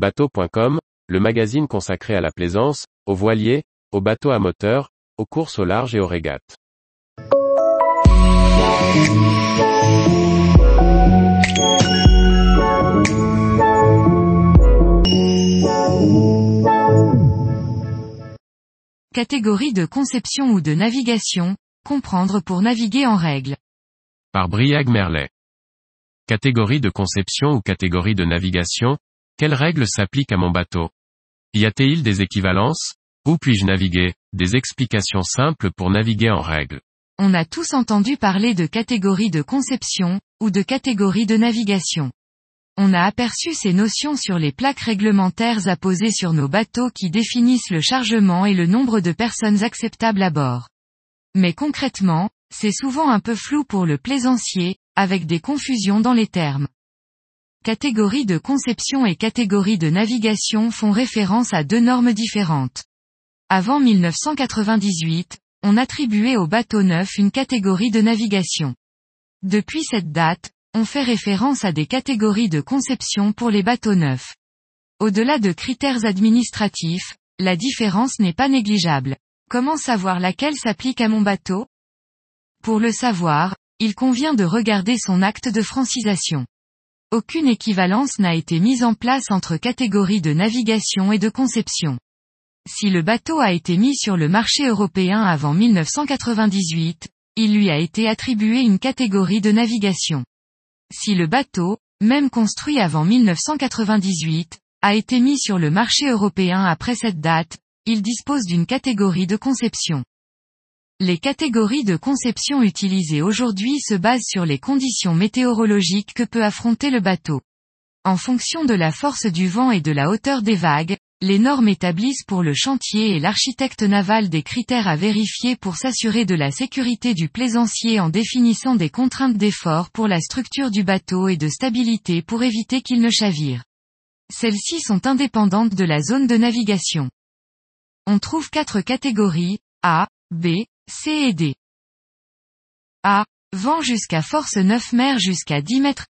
Bateau.com, le magazine consacré à la plaisance, aux voiliers, aux bateaux à moteur, aux courses au large et aux régates. Catégorie de conception ou de navigation, comprendre pour naviguer en règle. Par Briag Merlet. Catégorie de conception ou catégorie de navigation, quelles règles s'appliquent à mon bateau? Y a-t-il des équivalences? Où puis-je naviguer? Des explications simples pour naviguer en règle. On a tous entendu parler de catégorie de conception, ou de catégorie de navigation. On a aperçu ces notions sur les plaques réglementaires apposées sur nos bateaux qui définissent le chargement et le nombre de personnes acceptables à bord. Mais concrètement, c'est souvent un peu flou pour le plaisancier, avec des confusions dans les termes. Catégorie de conception et catégorie de navigation font référence à deux normes différentes. Avant 1998, on attribuait aux bateaux neufs une catégorie de navigation. Depuis cette date, on fait référence à des catégories de conception pour les bateaux neufs. Au-delà de critères administratifs, la différence n'est pas négligeable. Comment savoir laquelle s'applique à mon bateau? Pour le savoir, il convient de regarder son acte de francisation. Aucune équivalence n'a été mise en place entre catégories de navigation et de conception. Si le bateau a été mis sur le marché européen avant 1998, il lui a été attribué une catégorie de navigation. Si le bateau, même construit avant 1998, a été mis sur le marché européen après cette date, il dispose d'une catégorie de conception. Les catégories de conception utilisées aujourd'hui se basent sur les conditions météorologiques que peut affronter le bateau. En fonction de la force du vent et de la hauteur des vagues, les normes établissent pour le chantier et l'architecte naval des critères à vérifier pour s'assurer de la sécurité du plaisancier en définissant des contraintes d'effort pour la structure du bateau et de stabilité pour éviter qu'il ne chavire. Celles-ci sont indépendantes de la zone de navigation. On trouve quatre catégories, A, B, C et D. A. Vent jusqu'à force 9 mers jusqu'à 10 mètres.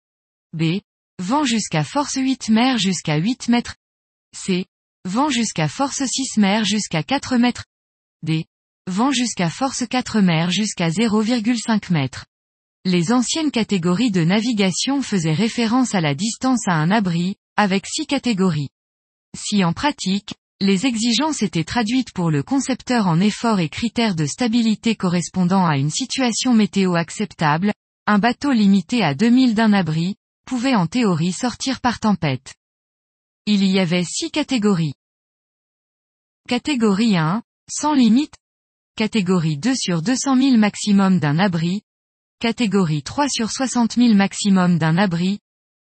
B. Vent jusqu'à force 8 mers jusqu'à 8 mètres. C. Vent jusqu'à force 6 mers jusqu'à 4 mètres. D. Vent jusqu'à force 4 mers jusqu'à 0,5 mètres. Les anciennes catégories de navigation faisaient référence à la distance à un abri, avec six catégories. Si en pratique, les exigences étaient traduites pour le concepteur en efforts et critères de stabilité correspondant à une situation météo acceptable, un bateau limité à 2000 d'un abri, pouvait en théorie sortir par tempête. Il y avait six catégories. Catégorie 1, sans limite. Catégorie 2 sur 200 000 maximum d'un abri. Catégorie 3 sur 60 000 maximum d'un abri.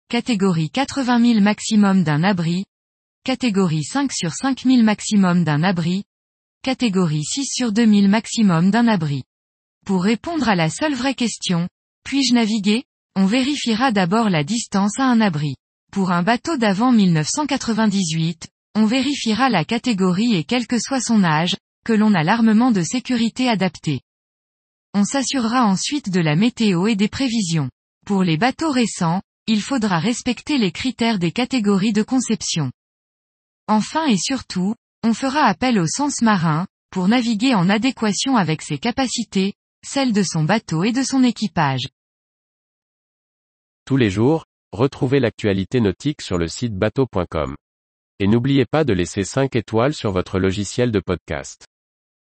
Catégorie 80 000 maximum d'un abri. Catégorie 5 sur 5000 maximum d'un abri. Catégorie 6 sur 2000 maximum d'un abri. Pour répondre à la seule vraie question, puis-je naviguer? On vérifiera d'abord la distance à un abri. Pour un bateau d'avant 1998, on vérifiera la catégorie et quel que soit son âge, que l'on a l'armement de sécurité adapté. On s'assurera ensuite de la météo et des prévisions. Pour les bateaux récents, il faudra respecter les critères des catégories de conception. Enfin et surtout, on fera appel au sens marin, pour naviguer en adéquation avec ses capacités, celles de son bateau et de son équipage. Tous les jours, retrouvez l'actualité nautique sur le site bateau.com. Et n'oubliez pas de laisser 5 étoiles sur votre logiciel de podcast.